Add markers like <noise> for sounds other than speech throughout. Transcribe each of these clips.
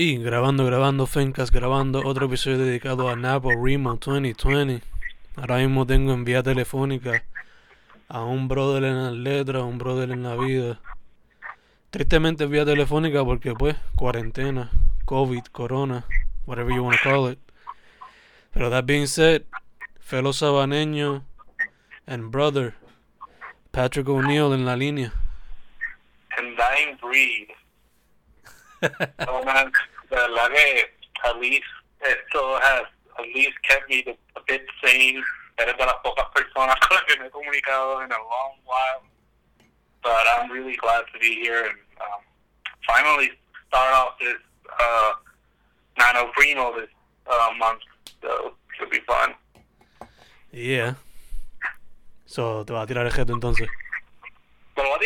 Y grabando, grabando, Fencas, grabando otro episodio dedicado a Napo Remo 2020. Ahora mismo tengo en vía telefónica a un brother en las letras, un brother en la vida. Tristemente vía telefónica porque pues cuarentena, COVID, corona, whatever you want to call it. Pero that being said, fellow sabaneño and brother, Patrick O'Neill en la línea. And dying breed. <laughs> oh man, at least esto has at least kept me a bit sane. Eres de las pocas personas con las que me he comunicado in a long while. But I'm really glad to be here and um, finally start off this uh, Nano Primo this uh, month. So it should be fun. Yeah. So, te va a tirar el jeto entonces.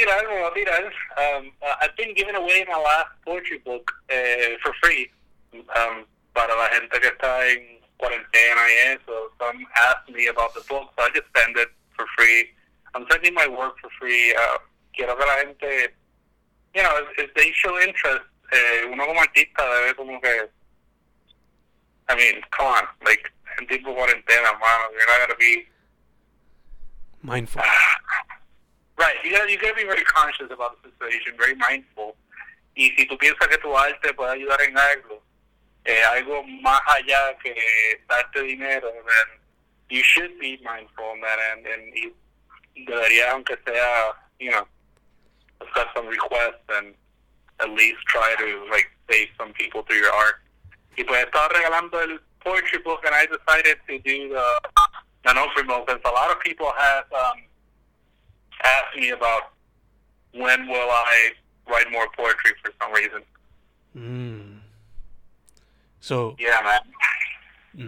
Me lo voy a tirar, me lo voy. Um, uh, I've been giving away my last poetry book uh, for free um, para la gente que está en cuarentena y eso. Some asked me about the book, so I just send it for free. I'm sending my work for free. Uh, quiero que la gente, you know, if, if they show interest, eh, uno como artista debe como que, I mean, come on, like, en tipo cuarentena, mano, you're not gonna be Mindful. Right, you gotta, you gotta be very conscious about the situation, very mindful. Y si tú piensas que tu arte puede ayudar en algo, eh, algo más allá que darte dinero, then you should be mindful on that end, and y deberías, aunque sea, you know, accept some requests and at least try to, like, save some people through your art. Y pues estaba regalando el poetry book, and I decided to do the, the no promo, because a lot of people have, um, asked me about when will I write more poetry for some reason. Mm. So, Yeah, man.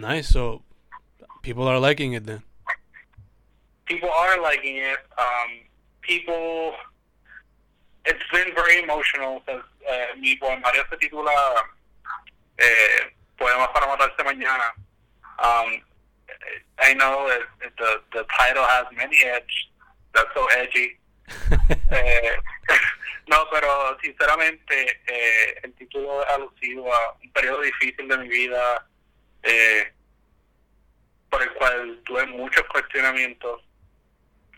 nice. So, people are liking it then. People are liking it. Um, people, it's been very emotional since uh, mi poemario se titula eh, Poemas para matarse mañana. Um, I know that the the title has many edge. That's so edgy. <laughs> Eh, <laughs> no, pero sinceramente eh, el título es alusivo a un periodo difícil de mi vida eh, por el cual tuve muchos cuestionamientos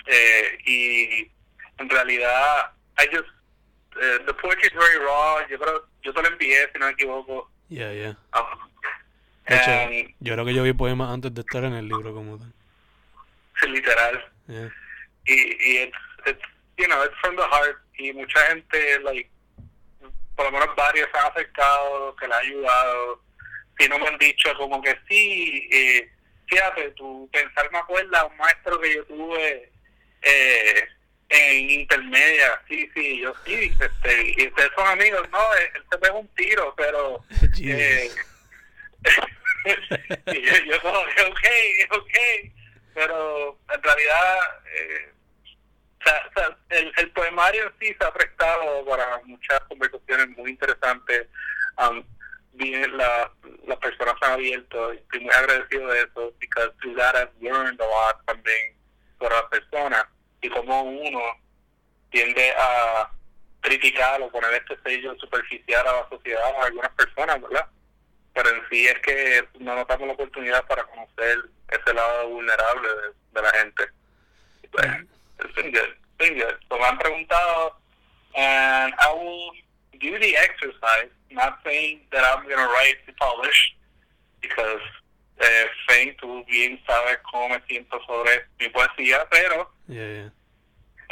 eh, y en realidad I just the poetry is very raw yo creo yo te lo envié si no me equivoco Yeah, yeah. um, hecho, yo creo que yo vi poemas antes de estar en el libro como tal. literal Yeah. Y, y it's, it's, you know, it's from the heart y mucha gente, like, por lo menos varios se han acercado, que le ha ayudado, si no me han dicho como que sí, eh, fíjate, tu pensar me acuerda a un maestro que yo tuve eh, en intermedia, sí, sí, yo sí, este, y ustedes son amigos, no, él, él se pega un tiro, pero... <laughs> eh, <laughs> y yo, yo como que, ok, ok, pero en realidad eh, sea, el, el poemario sí se ha prestado para muchas conversaciones muy interesantes. Um, bien, la, las personas han abierto y estoy muy agradecido de eso, because through that I've learned a lot también por las personas y como uno tiende a criticar o poner este sello superficial a la sociedad a algunas personas, ¿verdad? Pero en sí es que no nos damos la oportunidad para conocer ese lado vulnerable de, de la gente. Pues, it's been good, it's been good. So me han preguntado, and I will do the exercise, not saying that I'm going to write to publish, because eh, Faye, tú bien sabes cómo me siento sobre mi poesía, pero Yeah, yeah.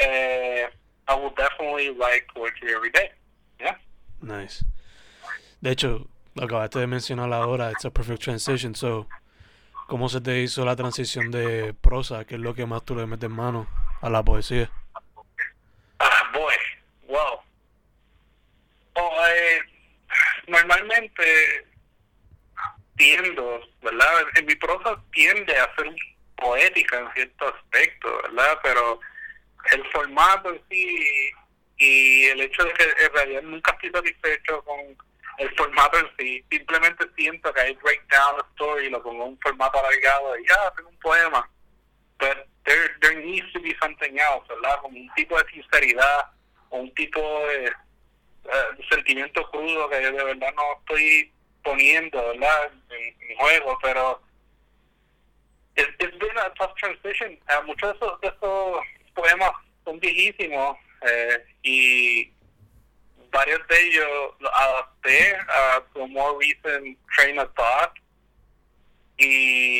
eh, I will definitely write poetry every day. Yeah. Nice. De hecho, lo acabaste de mencionar ahora, it's a perfect transition. So, ¿cómo se te hizo la transición de prosa? ¿Qué es lo que más tú le metes mano a la poesía? Ah, boy, wow. Oh, eh, normalmente tiendo, ¿verdad? En mi prosa tiende a ser poética en cierto aspecto, ¿verdad? Pero el formato en sí y el hecho de que en realidad nunca estoy satisfecho con el formato en sí, simplemente siento que hay break down a story lo pongo en un formato alargado y ya, tengo un poema. But there, there needs to be something else, ¿verdad? Como un tipo de sinceridad un tipo de, uh, sentimiento crudo que de verdad no estoy poniendo, ¿verdad? En, juego, pero it's, it's been a tough transition. Uh, muchos de esos, de esos poemas son viejísimos eh, y varios de ellos los adapté a su more recent train of thought y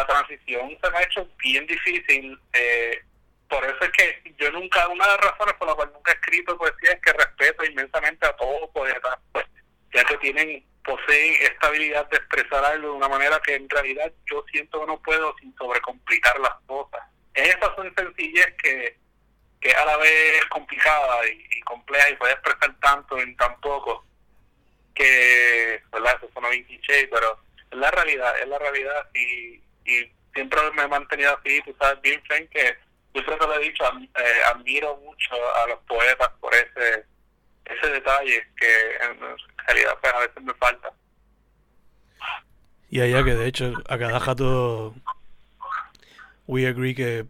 la transición se me ha hecho bien difícil. Eh, por eso es que yo nunca, una de las razones por las cuales nunca he escrito poesía es que respeto inmensamente a todos los poetas, pues, ya que tienen, poseen esta habilidad de expresar algo de una manera que en realidad yo siento que no puedo sin sobrecomplicar las cosas. Esas son sencillez que, que a la vez es complicada y, compleja y puede expresar tanto en tan poco que, ¿verdad? Eso suena bien cliché, pero es la realidad, es la realidad y, y siempre me he mantenido así, tú sabes bien, Frank, que yo siempre lo he dicho, eh, admiro mucho a los poetas por ese ese detalle que en realidad pues, a veces me falta. Y allá que de hecho a cada jato we agree que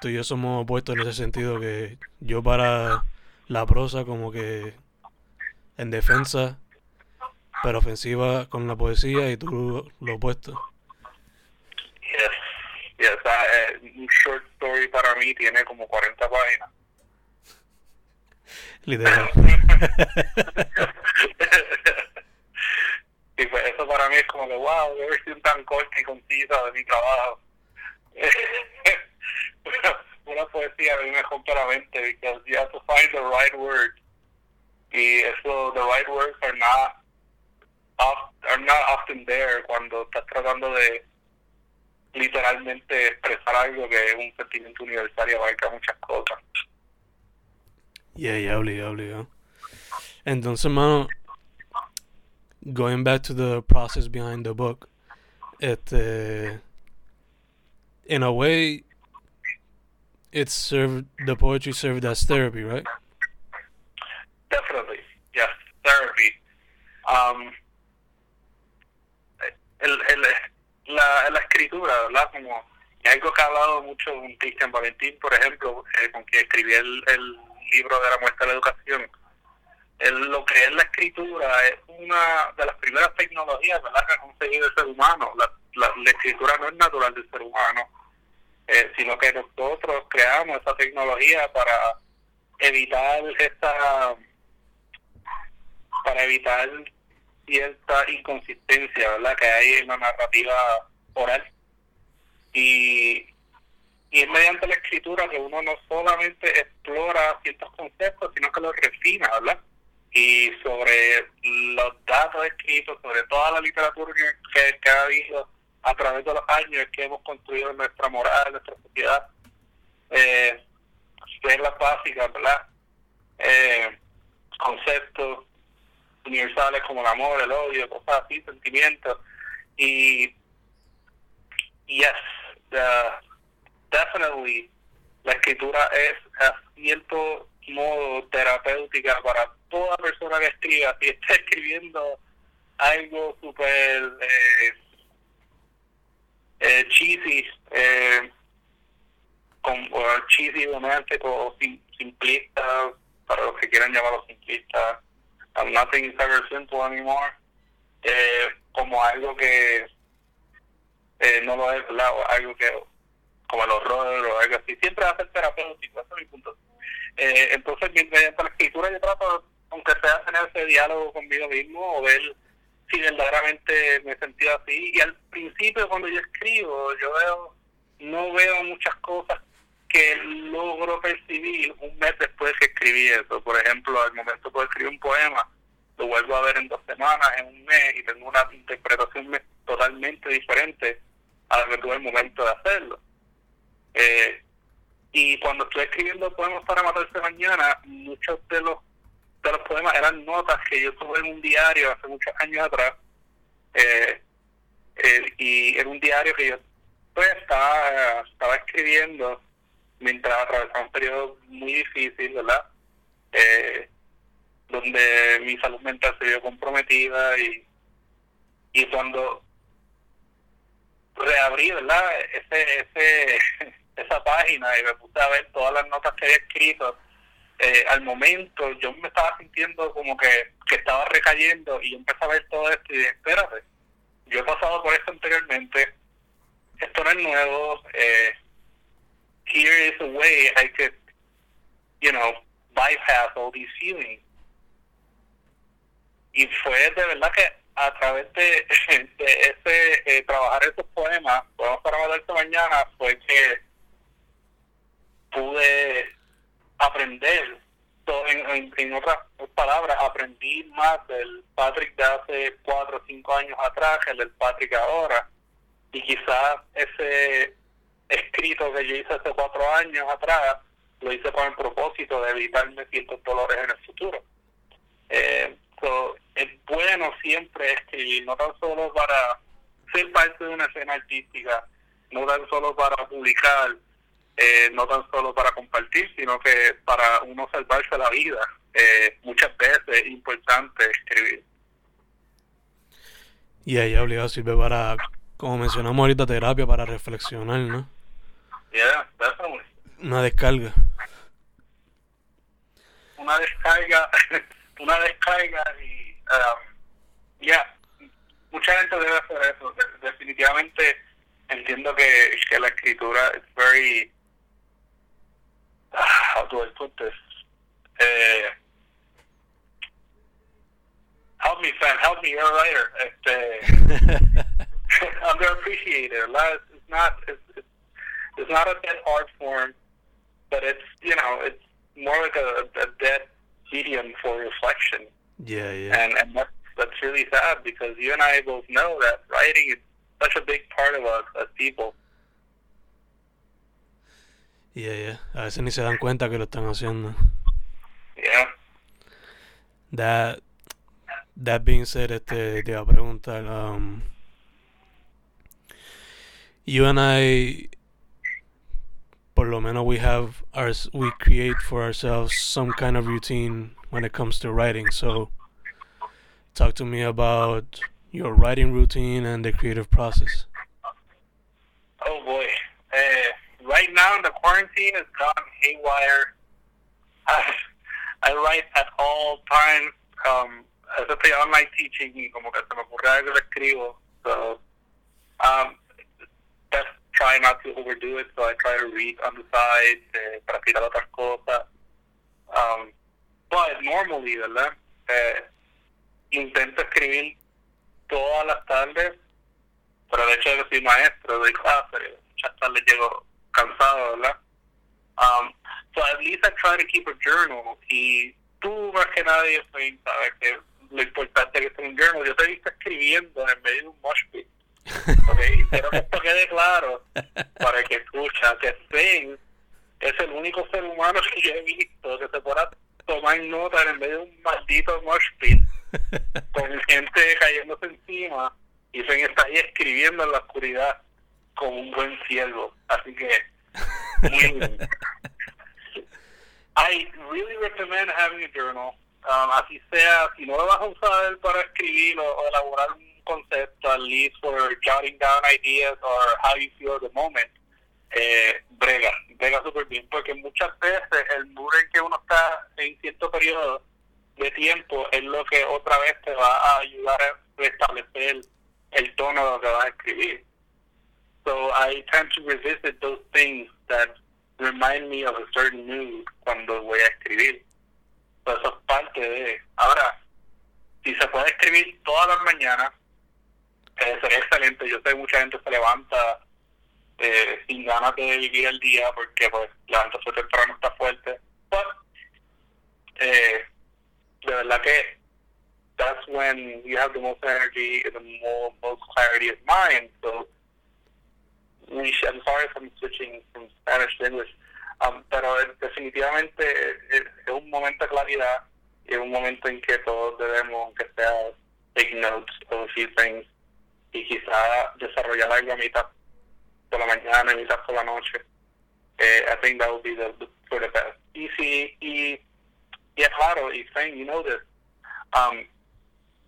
tú y yo somos opuestos en ese sentido que yo para la prosa como que en defensa pero ofensiva con la poesía y tú lo opuesto. Yes, yes, uh, un short story para mí tiene como 40 páginas. Literal. <laughs> y pues eso para mí es como que, wow, qué versión tan corta y concisa de mi trabajo. <laughs> una poesía a mí me rompe la mente because you have to find the right word y eso the right words are not are not often there cuando estás tratando de literalmente expresar algo que es un sentimiento universal y abarca muchas cosas. Yeah, yeah, obligado, obligado. Entonces, mano, going back to the process behind the book, este, in a way, it served, the poetry served as therapy, right? Definitely, yes, therapy. Um, el, el, la, la escritura, ¿verdad? Como algo que ha hablado mucho con Cristian Valentín, por ejemplo, eh, con quien escribí el, libro de la muestra de la educación. Lo que es la escritura es una de las primeras tecnologías ¿verdad? que ha conseguido el ser humano. La, la, escritura no es natural del ser humano, eh, sino que nosotros creamos esa tecnología para evitar esta para evitar cierta inconsistencia ¿verdad? que hay en la narrativa oral. Y, y es mediante la escritura que uno no solamente explora ciertos conceptos, sino que los refina, ¿verdad? Y sobre los datos escritos, sobre toda la literatura que, que ha habido a través de los años que hemos construido nuestra moral, nuestra sociedad, eh, reglas básicas, ¿verdad? Eh, conceptos universales como el amor, el odio, cosas así, sentimientos. Y, yes, definitely, la escritura es a cierto modo terapéutica para toda persona que escriba. Si está <laughs> escribiendo algo súper eh, eh, cheesy, eh, con, cheesy o simplista, para los que quieran llamarlo simplista, I'm nothing is ever simple anymore, eh, como algo que eh, no lo es, algo que como el horror o algo así, siempre va a ser terapéutico, ese es mi punto. Eh, entonces, mediante la escritura yo trato, aunque sea tener ese diálogo conmigo mismo o ver si verdaderamente me he así. Y al principio cuando yo escribo, yo veo, no veo muchas cosas que logro percibir un mes después que escribí eso. Por ejemplo, al momento de escribir un poema, lo vuelvo a ver en dos semanas, en un mes, y tengo una interpretación totalmente diferente a la que tuve el momento de hacerlo. Eh, y cuando estoy escribiendo poemas para matarse mañana, muchos de los de los poemas eran notas que yo tuve en un diario hace muchos años atrás. Eh, eh, y en un diario que yo pues estaba, estaba escribiendo mientras atravesaba un periodo muy difícil, ¿verdad? Eh, donde mi salud mental se vio comprometida y, y cuando reabrí, ¿verdad? Ese, ese, <laughs> esa página y me puse a ver todas las notas que había escrito, eh, al momento yo me estaba sintiendo como que, que estaba recayendo y yo empecé a ver todo esto y dije, espérate, yo he pasado por esto anteriormente, esto no es nuevo, eh, here is a way I could, you know, bypass all these feelings. Y fue de verdad que a través de, <laughs> ese eh, trabajar esos poemas, podemos para esta mañana, fue que pude aprender, en, en, otras palabras, aprendí más del Patrick de hace cuatro o cinco años atrás que el del Patrick ahora. Y quizás ese escrito que yo hice hace cuatro años atrás lo hice con el propósito de evitarme ciertos dolores en el futuro. Eh, es bueno siempre escribir, no tan solo para ser parte de una escena artística, no tan solo para publicar, eh, no tan solo para compartir, sino que para uno salvarse la vida. Eh, muchas veces es importante escribir. Y ahí obligado sirve para, como mencionamos ahorita, terapia para reflexionar, ¿no? Yeah, Una descarga. Una descarga, <laughs> una descarga y, um, ya, mucha gente debe hacer eso. definitivamente entiendo que, que la escritura es very how do I put this? Help me, fan, help me, you're a writer. Este, <laughs> <laughs> underappreciated. It's not. It's, it's not a dead art form, but it's you know it's more like a, a dead medium for reflection. Yeah, yeah. And and that's that's really sad because you and I both know that writing is such a big part of us as people. Yeah, yeah. A veces ni se dan cuenta que lo están haciendo. Yeah. That, that being said, este, te iba a preguntar, um, you and I, por lo menos we have our, we create for ourselves some kind of routine when it comes to writing. So, talk to me about your writing routine and the creative process. Oh boy. Uh, right now the quarantine has gone haywire. <laughs> I, write at all times. Um, as I say, online teaching como que. So, um, try not to overdo it. So I try to read on the side, eh, practicar otras cosas. Um, but normally, ¿verdad? Eh, intento escribir todas las tardes, pero de hecho yo soy maestro, doy clases, muchas tardes llego cansado, ¿verdad? Um, so at least I try to keep a journal. Y tú más que nadie sabes que lo importante que es un journal. Yo te he visto escribiendo en medio de un mosh pit. Okay? Quiero que esto quede claro para que escucha que Sven es el único ser humano que yo he visto que se pueda tomar nota en medio de un maldito mosh pit con gente cayéndose encima y Sven está ahí escribiendo en la oscuridad como un buen ciervo. Así que, muy I really recommend having a journal. Um, así sea, si no lo vas a usar para escribir o, o, elaborar un concepto, at least for jotting down ideas or how you feel at the moment, eh, brega, brega súper bien, porque muchas veces el muro en que uno está en cierto periodo de tiempo es lo que otra vez te va a ayudar a restablecer el tono de lo que vas a escribir. So I tend to revisit those things that remind me of a certain mood cuando voy a escribir. So eso es parte de... Ahora, si se puede escribir todas las mañanas, eh, excelente. Yo sé que mucha gente se levanta eh, sin ganas de vivir el día porque pues levantarse temprano está fuerte. But, eh, de verdad que that's when you have the most energy and the more, most clarity of mind. So I'm sorry if I'm switching from Spanish to English, um, pero definitivamente es, es, un momento de claridad y es un momento en que todos debemos, aunque sea take notes of a few things y quizá desarrollar algo a mitad por la mañana, a mitad por la noche. Eh, I think that would be the, the for the best. Y si, y, y claro, y saying, you know this, um,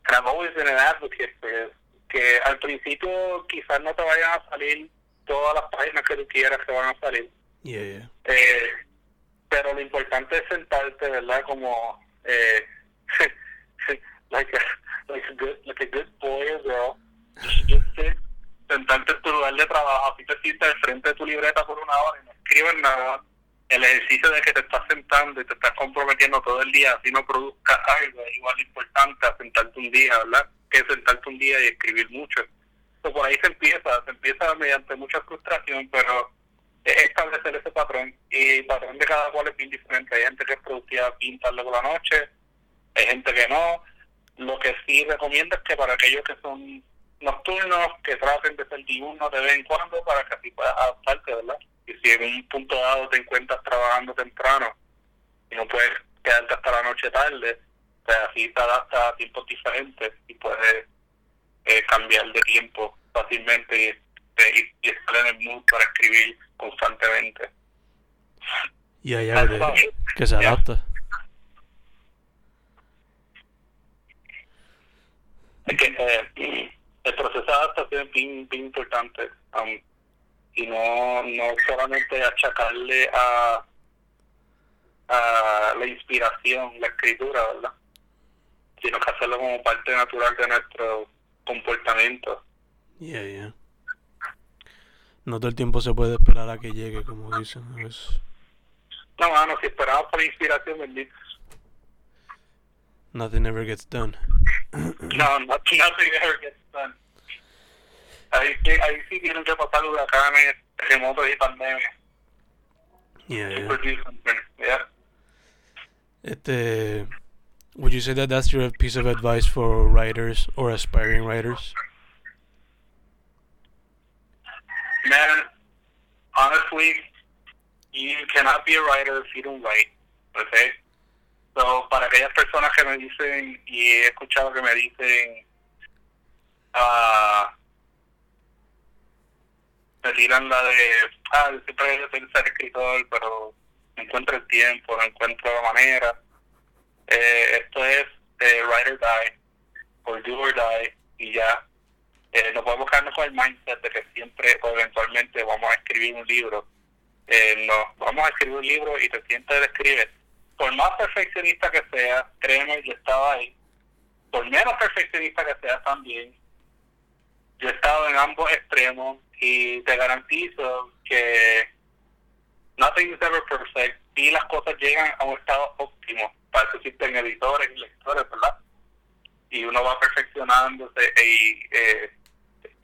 and I've always been an advocate for this, que al principio quizás no te vayan a salir todas las páginas que tú quieras que van a salir. Yeah, yeah. Eh, pero lo importante es sentarte, ¿verdad? Como, eh, <laughs> like, a, like, a good, like a good boy or girl, sentarte en tu lugar de trabajo, así te sientas al frente de tu libreta por una hora y no escribes nada. El ejercicio de que te estás sentando y te estás comprometiendo todo el día, así no produzca algo, es igual importante sentarte un día, ¿verdad? Que sentarte un día y escribir mucho. Entonces, por ahí se empieza, se empieza mediante mucha frustración, pero establecer ese patrón y el patrón de cada cual es bien diferente. Hay gente que es productiva pinta luego la noche, hay gente que no. Lo que sí recomiendo es que para aquellos que son nocturnos, que traten de ser diurnos de vez en cuando para que así puedas adaptarte, ¿verdad? Y si en un punto dado te encuentras trabajando temprano y no puedes quedarte hasta la noche tarde, pues así te adaptas a tiempos diferentes y puedes eh, cambiar de tiempo fácilmente y, y, estar en el mood para escribir constantemente. Y hay algo que se adapta. Es que eh, el proceso de adaptación es bien, bien importante um, y no, no solamente achacarle a, a la inspiración, la escritura, ¿verdad? Sino que hacerlo como parte natural de nuestro comportamiento. Yeah, yeah. No todo el tiempo se puede esperar a que llegue, como dicen. Es... No, mano, si esperamos por inspiración, bendito. Nothing ever gets done. no, nothing, <laughs> nothing ever gets done. Ahí sí, ahí sí tienen que pasar huracanes, terremotos y pandemia. Yeah, yeah. yeah. Este, would you say that that's your piece of advice for writers or aspiring writers? Man, honestly, you cannot be a writer if you don't write, okay? So, para aquellas personas que me dicen, y he escuchado que me dicen, uh, me tiran la de, ah, yo siempre quiero ser escritor, pero no encuentro el tiempo, no encuentro la manera. Eh, esto es eh, write or die, or do or die, y ya eh, no podemos quedarnos con el mindset de que siempre o eventualmente vamos a escribir un libro. Eh, no, vamos a escribir un libro y te sientes a escribir. Por más perfeccionista que sea, créeme, yo estaba ahí. Por menos perfeccionista que sea también, yo he estado en ambos extremos y te garantizo que nothing is ever perfect y las cosas llegan a un estado óptimo. Para eso existen editores y lectores, ¿verdad? Y uno va perfeccionándose y eh,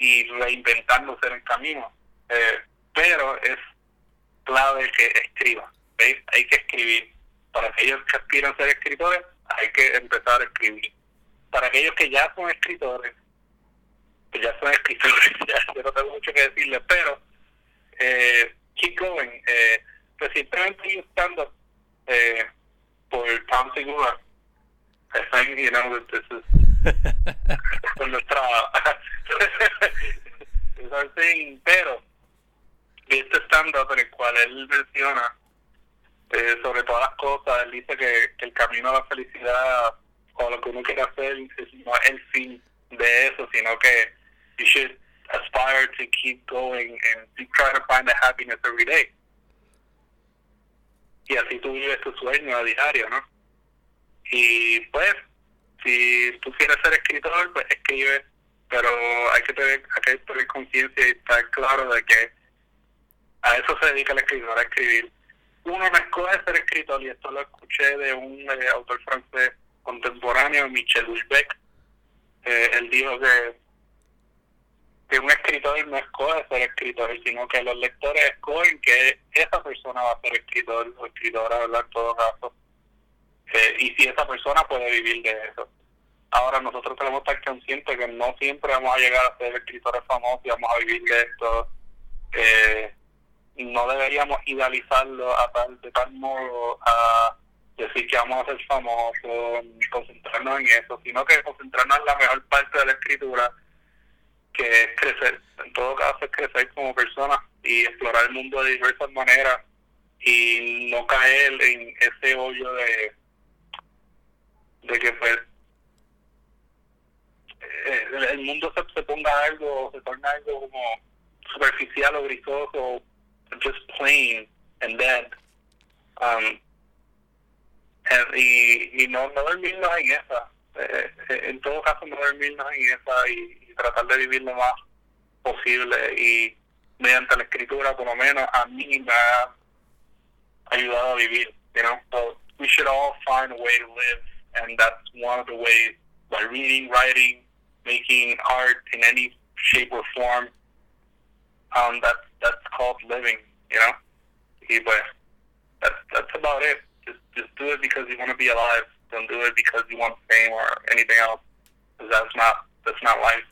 y reinventándose en el camino. Eh, pero es clave que escriba. ¿veis? Hay que escribir. Para aquellos que aspiran a ser escritores, hay que empezar a escribir. Para aquellos que ya son escritores, que ya son escritores, <laughs> ya, yo no tengo mucho que decirles, pero eh, keep going. Eh, recientemente estando eh, por Tom Segura, I think, you know, that this is con nuestra <laughs> pero este stand-up en el cual él menciona eh, sobre todas las cosas, él dice que, el camino a la felicidad o lo que uno quiere hacer no es el fin de eso, sino que you should aspire to keep going and try to find the happiness every day. Y así tú vives tu sueño a diario, ¿no? Y pues si tú quieres ser escritor, pues escribe, pero hay que tener, hay que tener conciencia y estar claro de que a eso se dedica el escritor, a escribir. Uno no escoge ser escritor, y esto lo escuché de un eh, autor francés contemporáneo, Michel Houellebecq. Eh, él dijo que, que un escritor no escoge ser escritor, sino que los lectores escogen que esa persona va a ser escritor o escritora, en todo caso eh, y si esa persona puede vivir de eso. Ahora nosotros tenemos que estar conscientes que no siempre vamos a llegar a ser escritores famosos y vamos a vivir de esto. Eh, no deberíamos idealizarlo a tal, de tal modo a decir que vamos a ser famosos, concentrarnos en eso, sino que concentrarnos en la mejor parte de la escritura, que es crecer. En todo caso es crecer como persona y explorar el mundo de diversas maneras y no caer en ese hoyo de de que pues eh, el mundo se, se ponga algo, se torna algo como superficial o grisoso, just plain and dead. Um, y, y no, no dormirnos en esa. Eh, en todo caso, no dormirnos en esa y, tratar de vivir lo más posible. Y mediante la escritura, por lo menos, a mí me ha ayudado a vivir. You know? So we should all find a way to live, and that's one of the ways by reading, writing, making art in any shape or form. Um, that's that's called living, you know. But that's that's about it. Just just do it because you want to be alive. Don't do it because you want fame or anything else. Because that's not that's not life.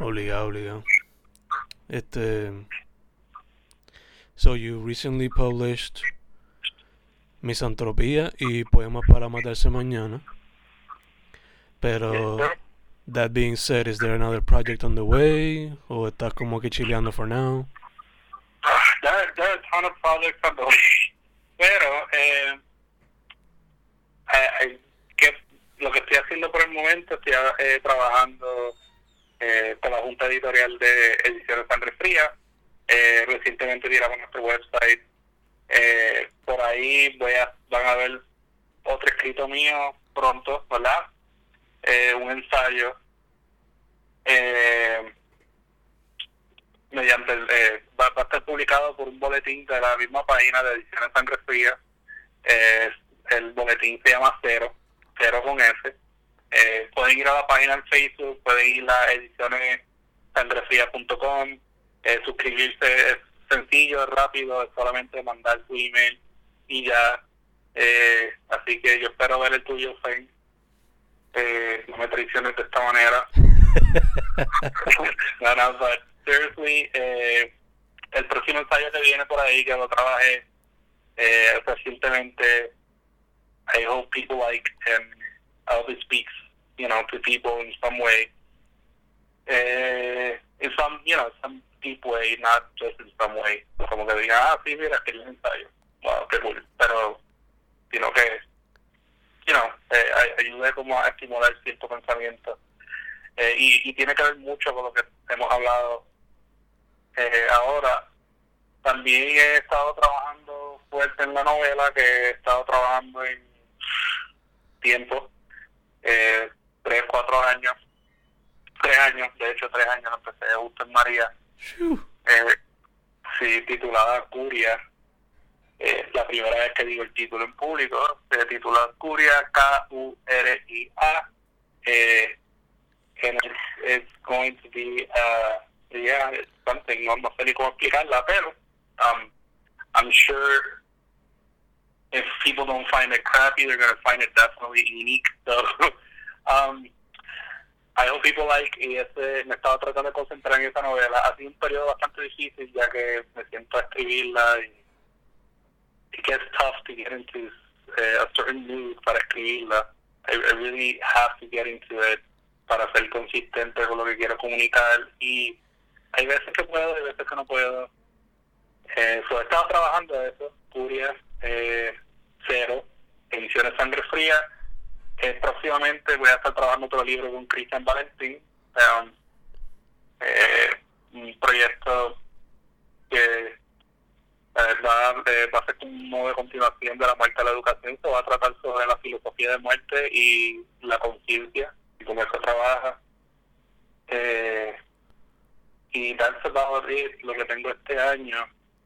Obligado, obligado. Este. So you recently published Misantropía y Poemas para Matarse Mañana. Pero, that being said, is there another project on the way? ¿O estás como que chileando for now? There, there are a ton of projects on the way. Pero, eh, lo que estoy haciendo por el momento, estoy eh, trabajando eh, con la Junta Editorial de Ediciones Sangre Fría. Eh, recientemente tiramos nuestro website. Eh, por ahí voy a, van a ver otro escrito mío pronto, ¿verdad? eh, un ensayo eh, mediante eh, va, a estar publicado por un boletín de la misma página de Ediciones Sangre Fría. Eh, el boletín se llama Cero, Cero con F. Eh, pueden ir a la página en Facebook, pueden ir a ediciones eh, suscribirse es sencillo, es rápido, es solamente mandar su email y ya. Eh, así que yo espero ver el tuyo, Fane eh, no me traiciones de esta manera. <laughs> no, no, but seriously, eh, el próximo ensayo que viene por ahí, que lo trabajé eh, recientemente, I hope people like him. I hope it speaks, you know, to people in some way. Eh, in some, you know, some deep way, not just in some way. Como que diga, ah, sí, mira, que un ensayo. Wow, qué cool. Pero, sino que you know, eh, ayude como a estimular cierto pensamiento. Eh, y, y, tiene que ver mucho con lo que hemos hablado eh, ahora. También he estado trabajando fuerte en la novela, que he estado trabajando en tiempo, eh, tres, cuatro años, tres años, de hecho tres años, empecé justo en María, eh, sí, titulada Curia, eh, la primera vez que digo el título en público, se titula Curia, K-U-R-I-A, eh, and it's, it's going to be, uh, yeah, it's something, no, no sé ni cómo explicarla, pero um, I'm sure if people don't find it crappy, they're going to find it definitely unique. So, um, I hope people like, y ese, me estaba tratando de concentrar en esa novela. Ha sido un periodo bastante difícil ya que me siento a escribirla y it gets tough to get into uh, a certain mood para escribirla. I, I really have to get into it para ser consistente con lo que quiero comunicar y hay veces que puedo y veces que no puedo. Eh, so he estado trabajando eso, Curia, eh, Cero, Ediciones Sangre Fría. Eh, próximamente voy a estar trabajando otro libro con Cristian Valentín, um, eh, un proyecto que va, eh, va a ser modo de continuación de la muerte de la educación, se va a tratar sobre la filosofía de muerte y la conciencia y cómo eso trabaja. Eh, y darse it, lo que tengo este año.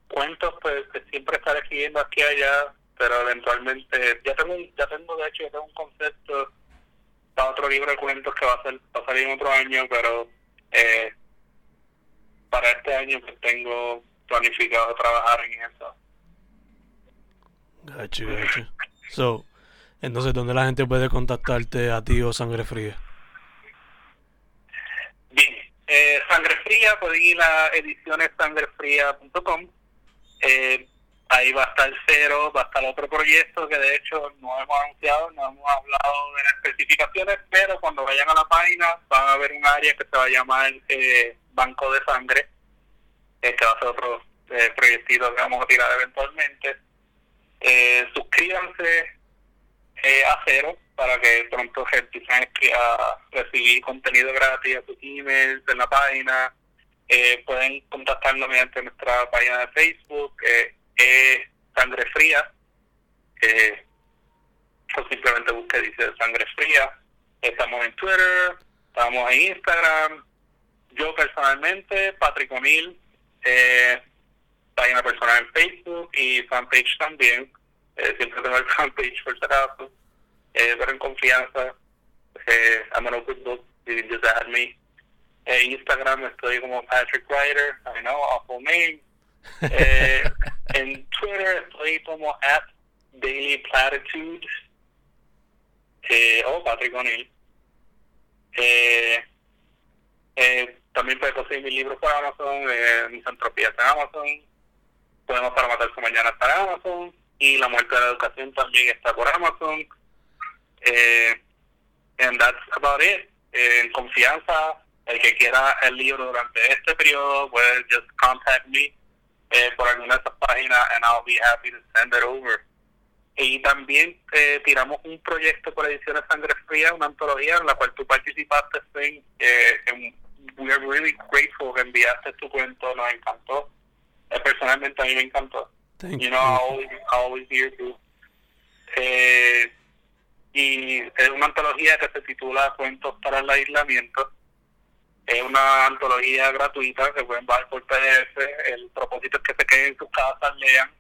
Cuentos, pues, que siempre estaré escribiendo aquí y allá, pero eventualmente, ya tengo, ya tengo de hecho, ya tengo un concepto para otro libro de cuentos que va a, ser, va a salir en otro año, pero eh, para este año pues tengo planificado trabajar en eso. Gacho, gacho. So, entonces, ¿dónde la gente puede contactarte a ti o Sangre Fría? Bien, eh, Sangre Fría, pueden ir a edicionessangrefría.com. Eh, ahí va a estar cero, va a estar otro proyecto que de hecho no hemos anunciado, no hemos hablado de las especificaciones, pero cuando vayan a la página van a ver un área que se va a llamar eh, Banco de Sangre este va a ser otro eh, proyectito que vamos a tirar eventualmente. Eh, suscríbanse eh, a cero para que pronto empiecen a recibir contenido gratis a sus emails en la página. Eh, pueden contactarnos mediante nuestra página de Facebook, eh, Sangre Fría, eh, o simplemente busque dice Sangre Fría. Estamos en Twitter, estamos en Instagram. Yo personalmente, Patrick O'Neill, eh, página personal en Facebook y fanpage también. Eh, siempre tengo el <laughs> fanpage por si. Eh, pero en confianza, eh, I'm an open book, you can just add me. En Instagram estoy como Patrick Ryder, I know, awful name. <laughs> Eh, en Twitter estoy como at Daily Platitude eh, o Patrick O'Neill. Eh, eh, también puedes conseguir mis libros por Amazon, eh, mis entropías en Amazon, Podemos para matarse mañana está en Amazon y La muerte de la educación también está por Amazon. Eh, and that's about it. Eh, en confianza, el que quiera el libro durante este periodo puede just contact me eh, por alguna de estas páginas and I'll be happy to send it over. Y también eh, tiramos un proyecto por Ediciones Sangre Fría, una antología en la cual tú participaste, en, eh, en we are really grateful que enviaste tu cuento, nos encantó. Eh, personalmente a mí me encantó. Thank you know, I'll always, I'll always here too. Eh, y es una antología que se titula Cuentos para el aislamiento. Es una antología gratuita que pueden bajar por PDF. El propósito es que se queden en sus casas, lean.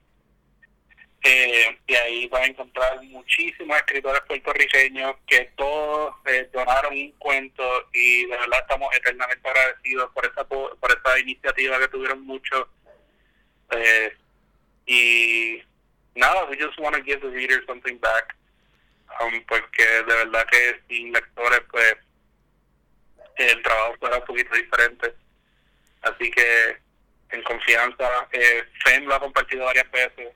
Eh, y ahí van a encontrar muchísimos escritores puertorriqueños que todos eh, donaron un cuento y de verdad estamos eternamente agradecidos por esa por esa iniciativa que tuvieron muchos eh, y nada, we just want to give the reader something back. Um, porque de verdad que sin lectores, pues el trabajo fuera un poquito diferente. Así que en confianza, eh, lo ha compartido varias veces.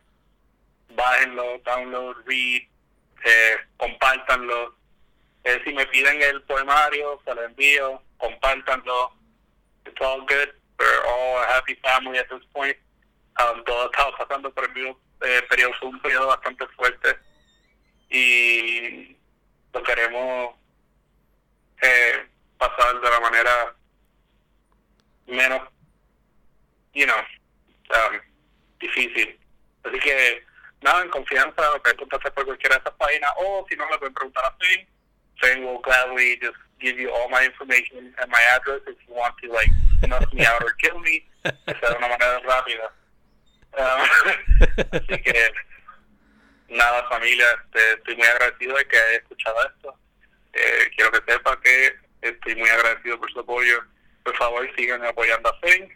Bájenlo, download, read, eh, compártanlo. Eh, si me piden el poemario, se lo envío, compártanlo. It's all good. We're all a happy family at this point. Um, todos estamos pasando por el mismo eh, periodo, un periodo bastante fuerte y lo queremos eh, pasar de la manera menos, you know, um, difícil. Así que, nada, en confianza, contactar por cualquiera de esas páginas o si no, me pueden preguntar a Finn. Finn will gladly just give you all my information and my address if you want to, like, knock me out or kill me. Esa de una manera rápida. Um, <laughs> así que, nada, familia, este, estoy muy agradecido de que haya escuchado esto. Eh, quiero que sepa que estoy muy agradecido por su apoyo. Por favor, sigan apoyando a Finn.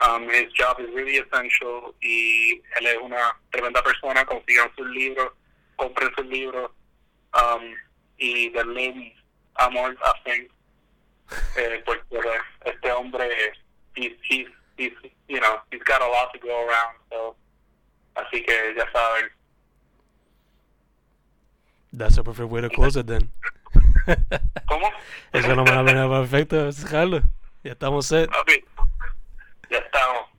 Um, his job is really essential y él es una tremenda persona. Consigan sus libros, compren sus libros um, y denle amor a Finn. Eh, porque este hombre, he's, he's, he's, you know, he's got a lot to go around. So, así que ya saben. That's a perfect way to close it then. ¿Cómo? Esa es la manera perfecta de cerrarlo. Ya estamos set. Papi, ya estamos.